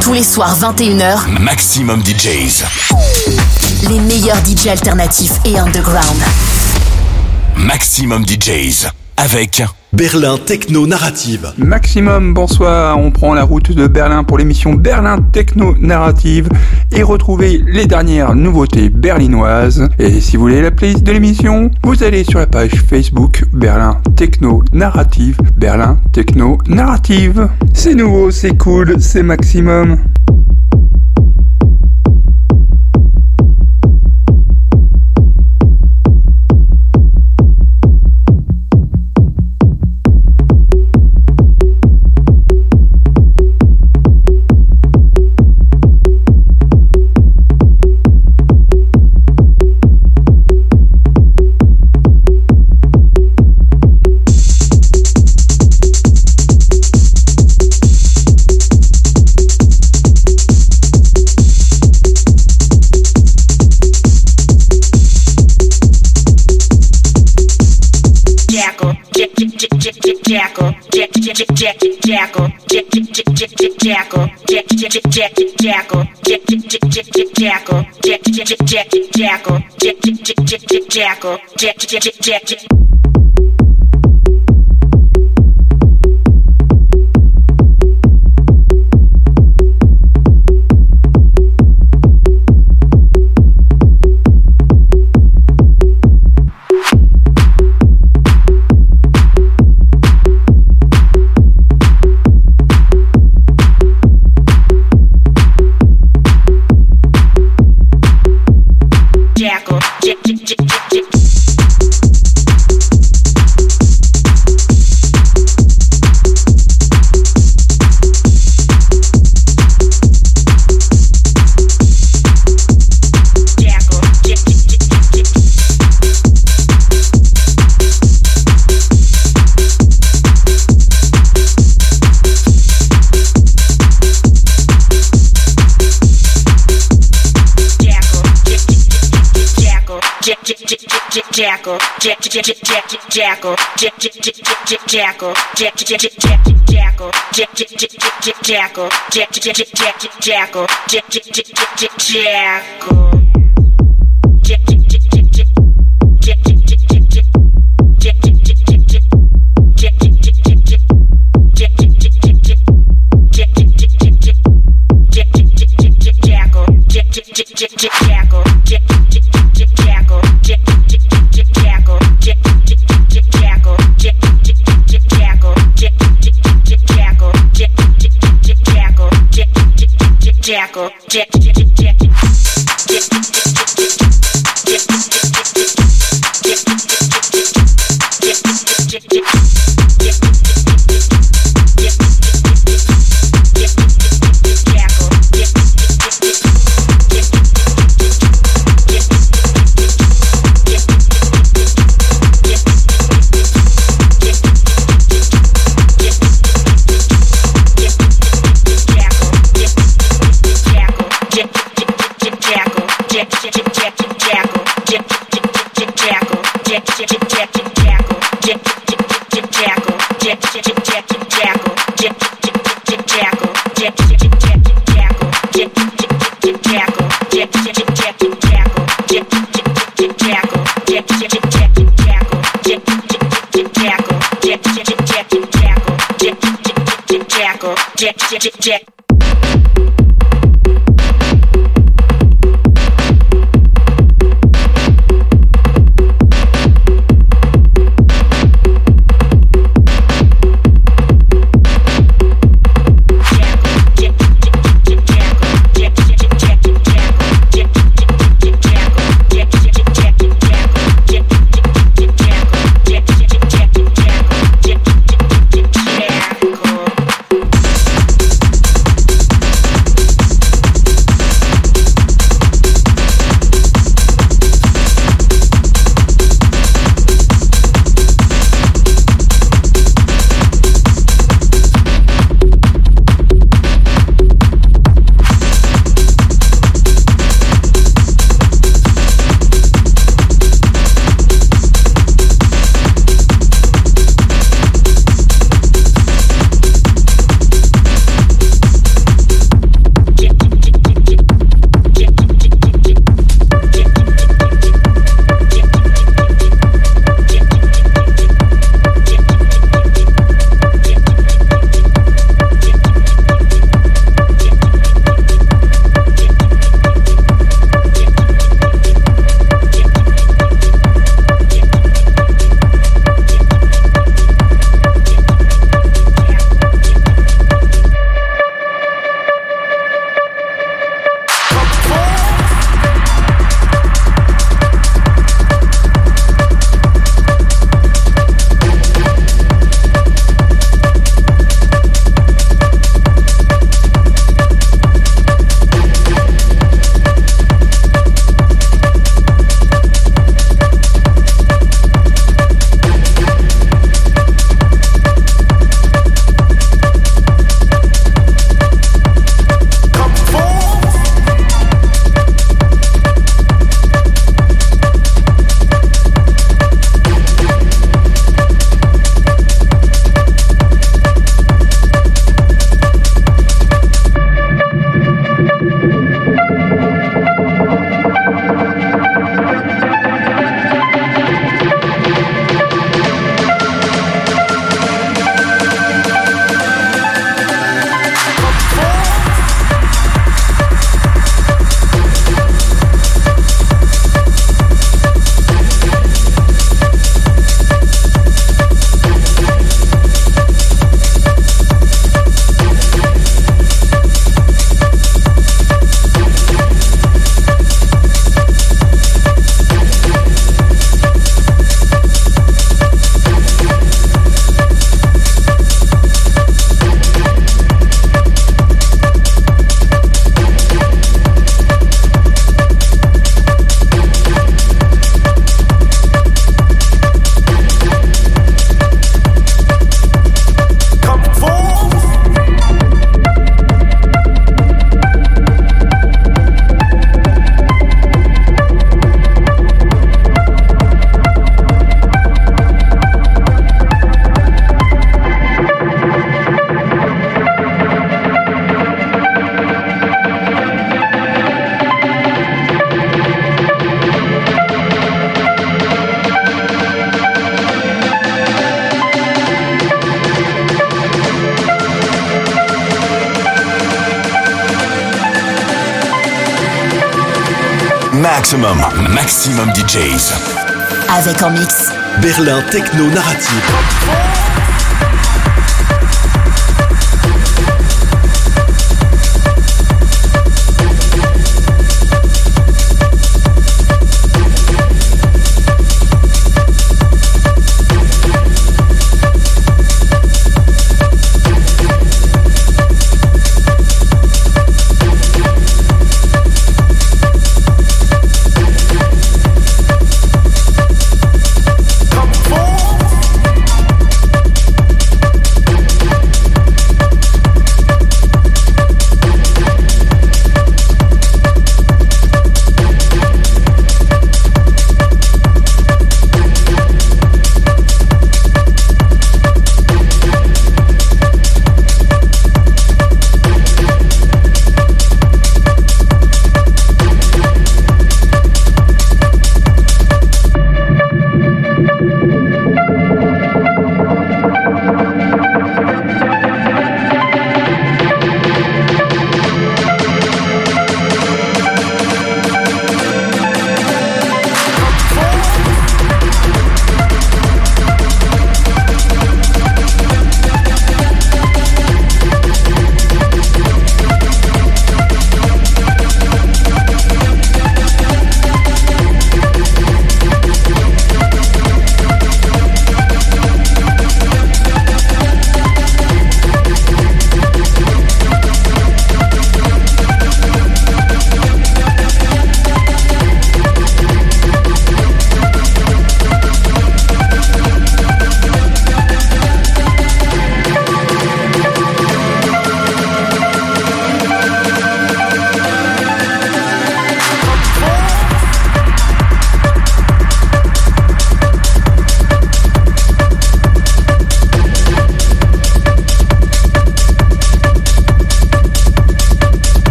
Tous les soirs 21h, Maximum DJs. Les meilleurs DJs alternatifs et underground. Maximum DJs avec Berlin Techno Narrative. Maximum, bonsoir. On prend la route de Berlin pour l'émission Berlin Techno Narrative et retrouver les dernières nouveautés berlinoises. Et si vous voulez la playlist de l'émission, vous allez sur la page Facebook Berlin Techno Narrative. Berlin Techno Narrative. C'est nouveau, c'est cool, c'est maximum. jackal jackal jackal jackal jackal jackal jackal, jackal. jackal, jack jack jack jack jackal, jack jack jack jack jackal, jack jack jack jack jackal, jack jack jack jack jackal, jack jack jack jack jackal, jack jack jack jack jackal. Jack, Jack, shit. Maximum, Maximum DJs. Avec en mix. Berlin Techno Narrative.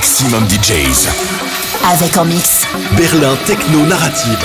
Maximum, DJs. Avec en mix. Berlin Techno Narrative.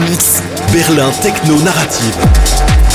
Mix. Berlin Techno Narrative.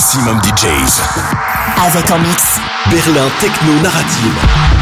Maximum DJs. Avec en mix. Berlin Techno Narrative.